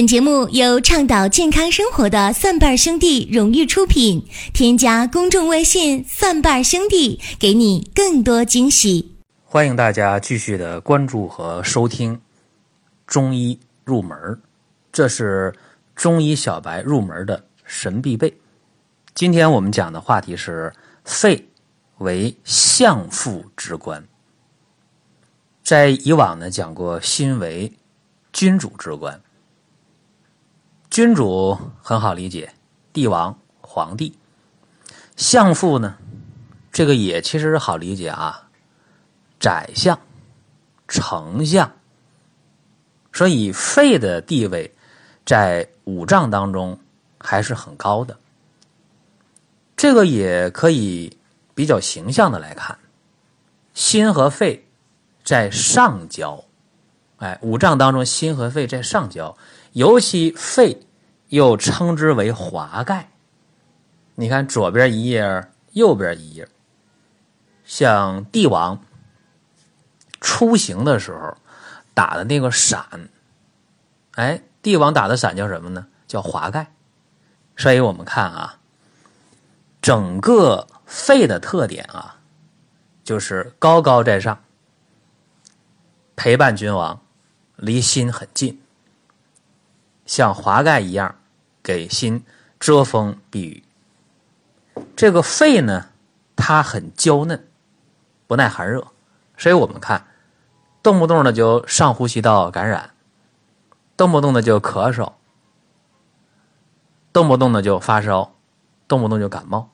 本节目由倡导健康生活的蒜瓣兄弟荣誉出品。添加公众微信“蒜瓣兄弟”，给你更多惊喜。欢迎大家继续的关注和收听《中医入门》，这是中医小白入门的神必备。今天我们讲的话题是肺为相父之官。在以往呢讲过心为君主之官。君主很好理解，帝王、皇帝。相父呢，这个也其实是好理解啊，宰相、丞相。所以肺的地位在五脏当中还是很高的。这个也可以比较形象的来看，心和肺在上焦，哎，五脏当中心和肺在上焦。尤其肺又称之为华盖，你看左边一页，右边一页。像帝王出行的时候打的那个伞，哎，帝王打的伞叫什么呢？叫华盖。所以我们看啊，整个肺的特点啊，就是高高在上，陪伴君王，离心很近。像华盖一样，给心遮风避雨。这个肺呢，它很娇嫩，不耐寒热，所以我们看，动不动的就上呼吸道感染，动不动的就咳嗽，动不动的就发烧，动不动就感冒。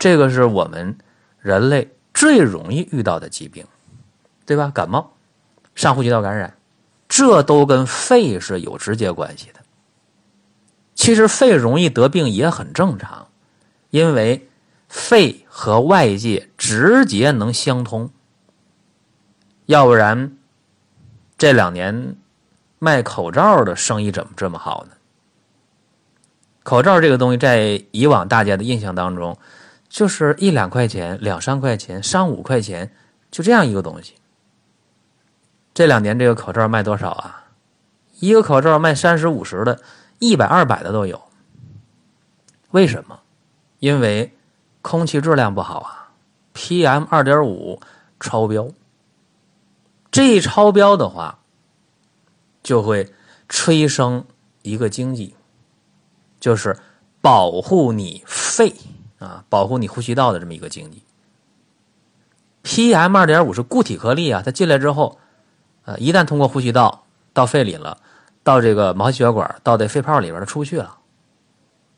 这个是我们人类最容易遇到的疾病，对吧？感冒，上呼吸道感染。这都跟肺是有直接关系的。其实肺容易得病也很正常，因为肺和外界直接能相通。要不然，这两年卖口罩的生意怎么这么好呢？口罩这个东西在以往大家的印象当中，就是一两块钱、两三块钱、三五块钱，就这样一个东西。这两年这个口罩卖多少啊？一个口罩卖三十五十的，一百二百的都有。为什么？因为空气质量不好啊，PM 二点五超标。这一超标的话，就会催生一个经济，就是保护你肺啊，保护你呼吸道的这么一个经济。PM 二点五是固体颗粒啊，它进来之后。呃，一旦通过呼吸道到肺里了，到这个毛细血管，到这肺泡里边，它出不去了，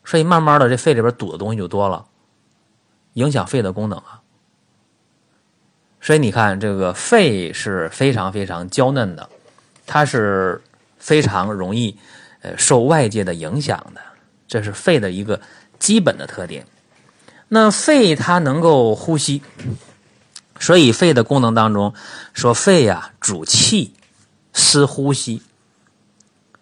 所以慢慢的这肺里边堵的东西就多了，影响肺的功能啊。所以你看，这个肺是非常非常娇嫩的，它是非常容易呃受外界的影响的，这是肺的一个基本的特点。那肺它能够呼吸。所以肺的功能当中，说肺呀主气，司呼吸。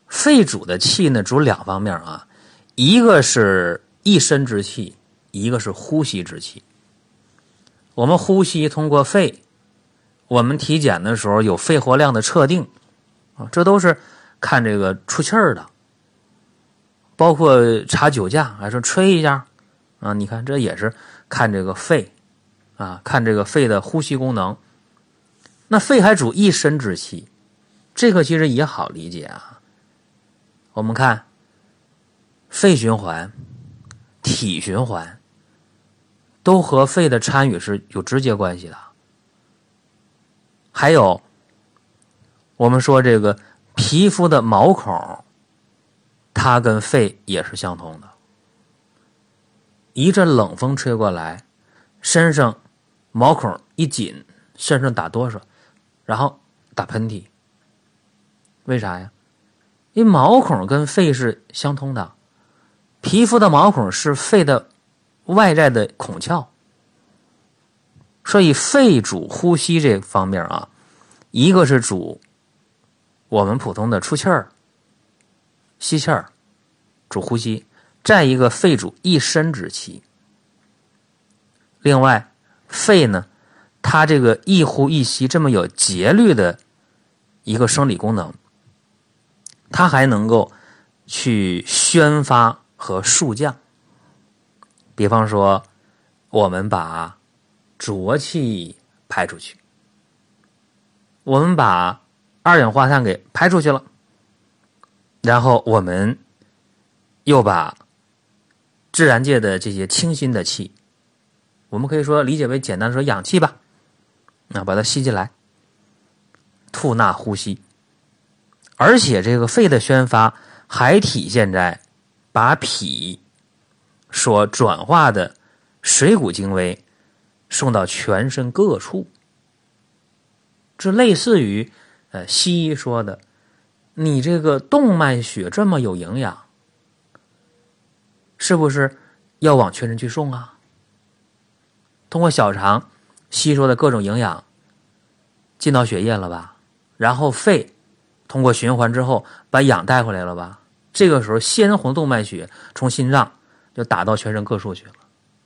肺主的气呢，主两方面啊，一个是一身之气，一个是呼吸之气。我们呼吸通过肺，我们体检的时候有肺活量的测定啊，这都是看这个出气儿的。包括查酒驾，还说吹一下啊，你看这也是看这个肺。啊，看这个肺的呼吸功能，那肺还主一身之气，这个其实也好理解啊。我们看肺循环、体循环，都和肺的参与是有直接关系的。还有，我们说这个皮肤的毛孔，它跟肺也是相通的。一阵冷风吹过来，身上。毛孔一紧，身上打哆嗦，然后打喷嚏。为啥呀？因为毛孔跟肺是相通的，皮肤的毛孔是肺的外在的孔窍，所以肺主呼吸这方面啊，一个是主我们普通的出气儿、吸气儿，主呼吸；再一个，肺主一身之气。另外。肺呢，它这个一呼一吸这么有节律的一个生理功能，它还能够去宣发和肃降。比方说，我们把浊气排出去，我们把二氧化碳给排出去了，然后我们又把自然界的这些清新的气，我们可以说理解为简单的说氧气吧，啊，把它吸进来，吐纳呼吸，而且这个肺的宣发还体现在把脾。所转化的水谷精微送到全身各处，这类似于呃西医说的，你这个动脉血这么有营养，是不是要往全身去送啊？通过小肠吸收的各种营养进到血液了吧？然后肺通过循环之后把氧带回来了吧？这个时候鲜红动脉血从心脏。就打到全身各处去了，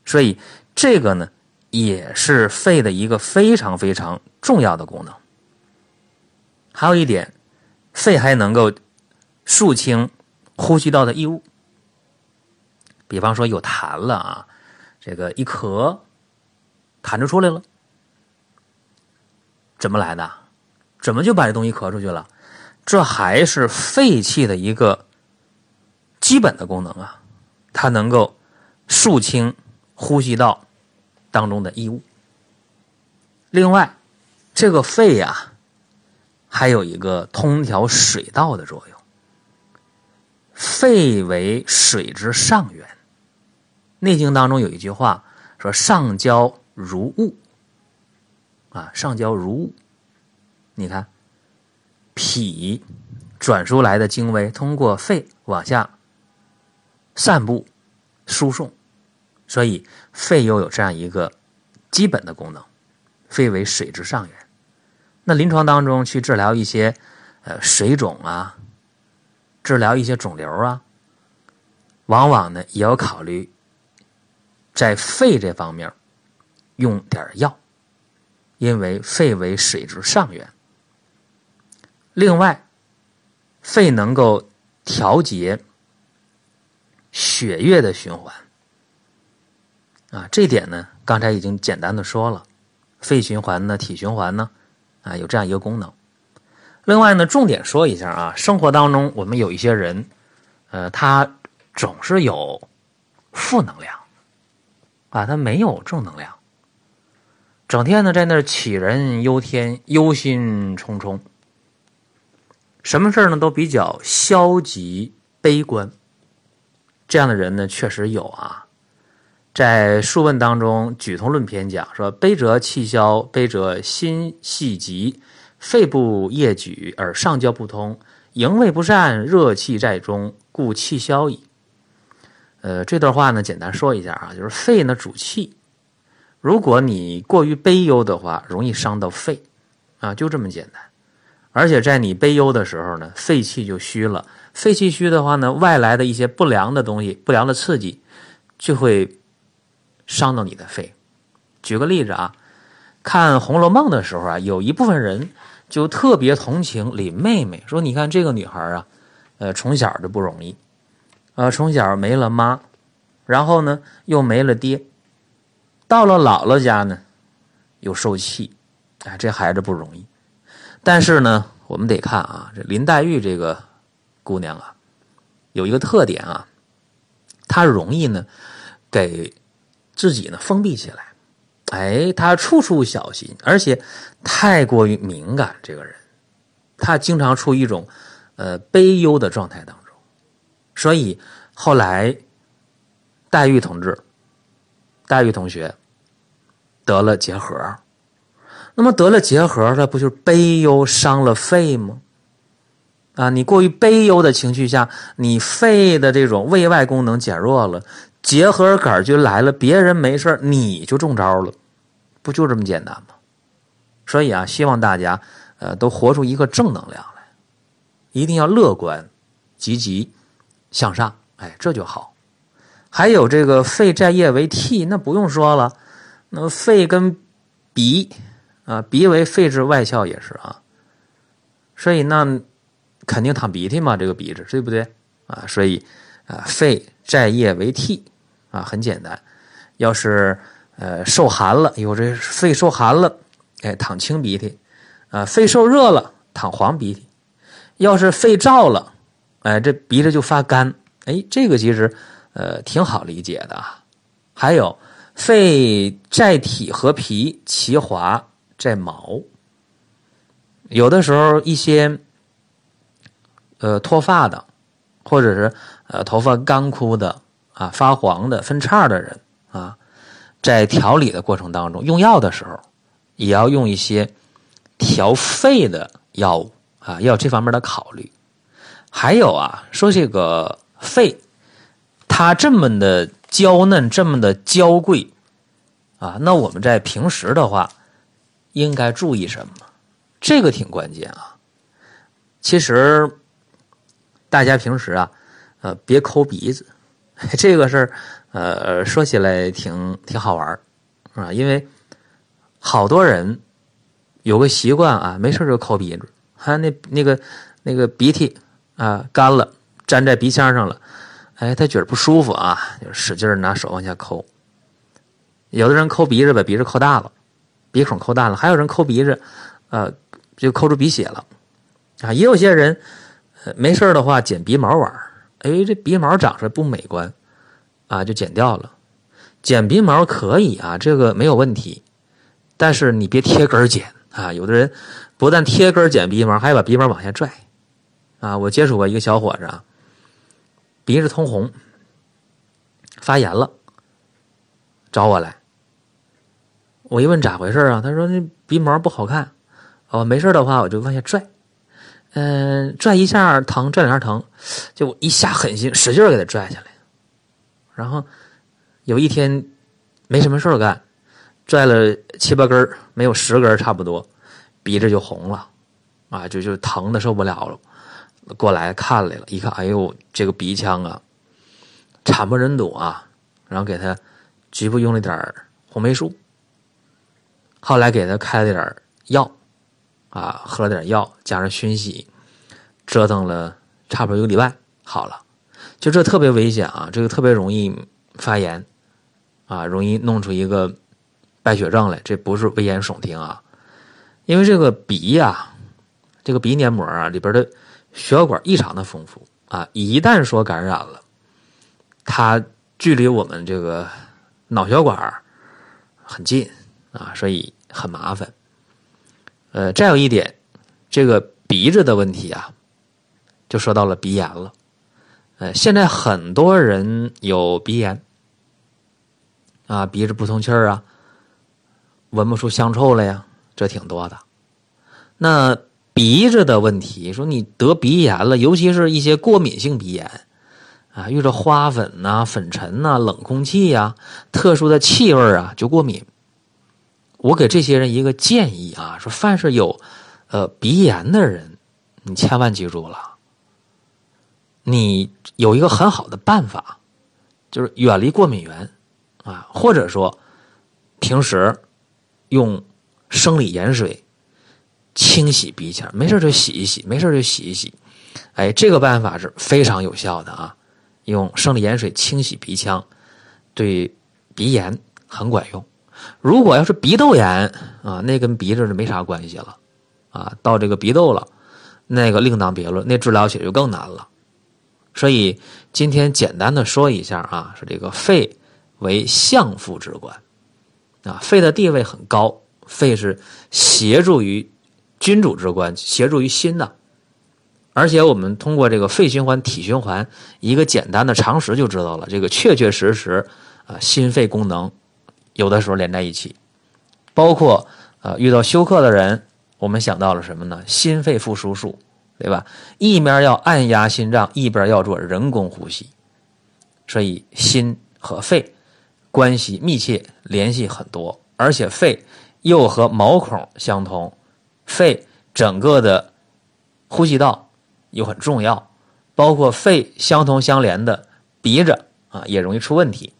所以这个呢也是肺的一个非常非常重要的功能。还有一点，肺还能够肃清呼吸道的异物，比方说有痰了啊，这个一咳，痰就出来了，怎么来的？怎么就把这东西咳出去了？这还是肺气的一个基本的功能啊。它能够肃清呼吸道当中的异物。另外，这个肺呀，还有一个通调水道的作用。肺为水之上源，《内经》当中有一句话说：“上焦如雾。”啊，上焦如雾。你看，脾转出来的精微，通过肺往下。散布、输送，所以肺又有这样一个基本的功能。肺为水之上源。那临床当中去治疗一些呃水肿啊，治疗一些肿瘤啊，往往呢也要考虑在肺这方面用点药，因为肺为水之上源。另外，肺能够调节。血液的循环啊，这点呢，刚才已经简单的说了，肺循环呢，体循环呢，啊，有这样一个功能。另外呢，重点说一下啊，生活当中我们有一些人，呃，他总是有负能量啊，他没有正能量，整天呢在那儿杞人忧天、忧心忡忡，什么事呢都比较消极悲观。这样的人呢，确实有啊。在《数问》当中，《举头论篇》讲说：“悲则气消，悲则心系急，肺部液举而上焦不通，营卫不善，热气在中，故气消矣。”呃，这段话呢，简单说一下啊，就是肺呢主气，如果你过于悲忧的话，容易伤到肺啊，就这么简单。而且在你悲忧的时候呢，肺气就虚了。肺气虚的话呢，外来的一些不良的东西、不良的刺激，就会伤到你的肺。举个例子啊，看《红楼梦》的时候啊，有一部分人就特别同情林妹妹，说：“你看这个女孩啊，呃，从小就不容易，呃，从小没了妈，然后呢又没了爹，到了姥姥家呢又受气，哎，这孩子不容易。但是呢，我们得看啊，这林黛玉这个。”姑娘啊，有一个特点啊，她容易呢给自己呢封闭起来，哎，她处处小心，而且太过于敏感。这个人，她经常处于一种呃悲忧的状态当中，所以后来黛玉同志、黛玉同学得了结核，那么得了结核，那不就是悲忧伤了肺吗？啊，你过于悲忧的情绪下，你肺的这种胃外功能减弱了，结核杆菌来了，别人没事你就中招了，不就这么简单吗？所以啊，希望大家呃都活出一个正能量来，一定要乐观、积极向上，哎，这就好。还有这个肺在液为涕，那不用说了，那么肺跟鼻啊，鼻为肺之外窍也是啊，所以那。肯定淌鼻涕嘛，这个鼻子对不对啊？所以啊，肺在液为涕啊，很简单。要是呃受寒了，有这肺受寒了，哎，淌清鼻涕啊；肺受热了，淌黄鼻涕。要是肺燥了，哎，这鼻子就发干。哎，这个其实呃挺好理解的啊。还有肺在体和皮，其华在毛。有的时候一些。呃，脱发的，或者是呃头发干枯的啊，发黄的、分叉的人啊，在调理的过程当中，用药的时候，也要用一些调肺的药物啊，要这方面的考虑。还有啊，说这个肺，它这么的娇嫩，这么的娇贵啊，那我们在平时的话，应该注意什么？这个挺关键啊。其实。大家平时啊，呃，别抠鼻子，这个事儿，呃，说起来挺挺好玩啊，因为好多人有个习惯啊，没事就抠鼻子，还那那个那个鼻涕啊干了，粘在鼻腔上了，哎，他觉得不舒服啊，就使劲拿手往下抠。有的人抠鼻子把鼻子抠大了，鼻孔抠大了，还有人抠鼻子，呃，就抠出鼻血了，啊，也有些人。没事的话，剪鼻毛玩哎，这鼻毛长出来不美观，啊，就剪掉了。剪鼻毛可以啊，这个没有问题，但是你别贴根剪啊。有的人不但贴根剪鼻毛，还把鼻毛往下拽，啊，我接触过一个小伙子啊，鼻子通红，发炎了，找我来。我一问咋回事啊？他说那鼻毛不好看，哦，没事的话我就往下拽。嗯，拽一下疼，拽两下疼，就一下狠心，使劲给他拽下来。然后有一天没什么事干，拽了七八根没有十根差不多，鼻子就红了，啊，就就疼的受不了了，过来看来了，一看，哎呦，这个鼻腔啊，惨不忍睹啊，然后给他局部用了点红霉素，后来给他开了点药。啊，喝了点药，加上熏洗，折腾了差不多一个礼拜，好了。就这特别危险啊，这个特别容易发炎，啊，容易弄出一个败血症来。这不是危言耸听啊，因为这个鼻呀，这个鼻黏膜啊里边的血管异常的丰富啊，一旦说感染了，它距离我们这个脑血管很近啊，所以很麻烦。呃，再有一点，这个鼻子的问题啊，就说到了鼻炎了。呃，现在很多人有鼻炎，啊，鼻子不通气儿啊，闻不出香臭了呀，这挺多的。那鼻子的问题，说你得鼻炎了，尤其是一些过敏性鼻炎，啊，遇着花粉呐、粉尘呐、冷空气呀、特殊的气味啊，就过敏。我给这些人一个建议啊，说凡是有，呃鼻炎的人，你千万记住了，你有一个很好的办法，就是远离过敏源，啊，或者说平时用生理盐水清洗鼻腔，没事就洗一洗，没事就洗一洗，哎，这个办法是非常有效的啊，用生理盐水清洗鼻腔，对鼻炎很管用。如果要是鼻窦炎啊，那跟鼻子是没啥关系了，啊，到这个鼻窦了，那个另当别论，那治疗起来就更难了。所以今天简单的说一下啊，是这个肺为相父之官，啊，肺的地位很高，肺是协助于君主之官，协助于心的。而且我们通过这个肺循环、体循环一个简单的常识就知道了，这个确确实实啊，心肺功能。有的时候连在一起，包括呃遇到休克的人，我们想到了什么呢？心肺复苏术，对吧？一面要按压心脏，一边要做人工呼吸，所以心和肺关系密切，联系很多，而且肺又和毛孔相通，肺整个的呼吸道又很重要，包括肺相同相连的鼻子啊也容易出问题，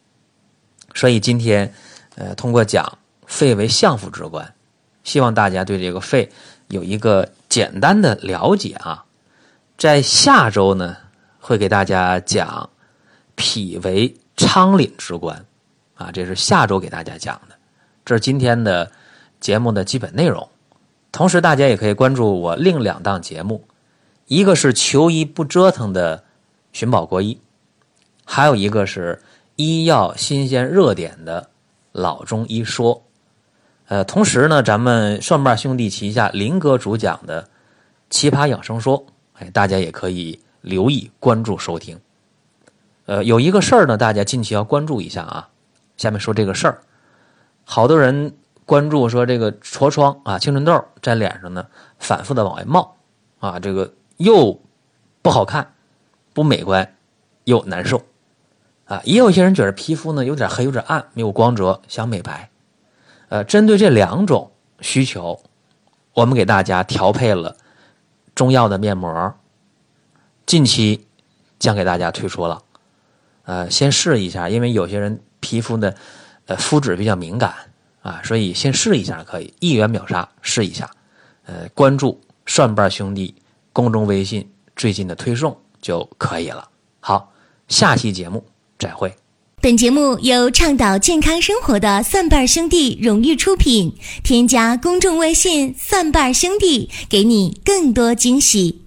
所以今天。呃，通过讲肺为相府之官，希望大家对这个肺有一个简单的了解啊。在下周呢，会给大家讲脾为昌廪之官，啊，这是下周给大家讲的。这是今天的节目的基本内容。同时，大家也可以关注我另两档节目，一个是求医不折腾的寻宝国医，还有一个是医药新鲜热点的老中医说。呃，同时呢，咱们蒜瓣兄弟旗下林哥主讲的奇葩养生说。哎，大家也可以留意关注收听。呃，有一个事儿呢，大家近期要关注一下啊。下面说这个事儿，好多人关注说这个痤疮啊、青春痘在脸上呢反复的往外冒啊，这个又不好看、不美观又难受啊。也有些人觉得皮肤呢有点黑、有点暗、没有光泽，想美白。呃，针对这两种需求，我们给大家调配了。中药的面膜，近期将给大家推出了，呃，先试一下，因为有些人皮肤的呃肤质比较敏感啊，所以先试一下可以，一元秒杀，试一下，呃，关注蒜瓣兄弟公众微信最近的推送就可以了。好，下期节目再会。本节目由倡导健康生活的蒜瓣兄弟荣誉出品。添加公众微信“蒜瓣兄弟”，给你更多惊喜。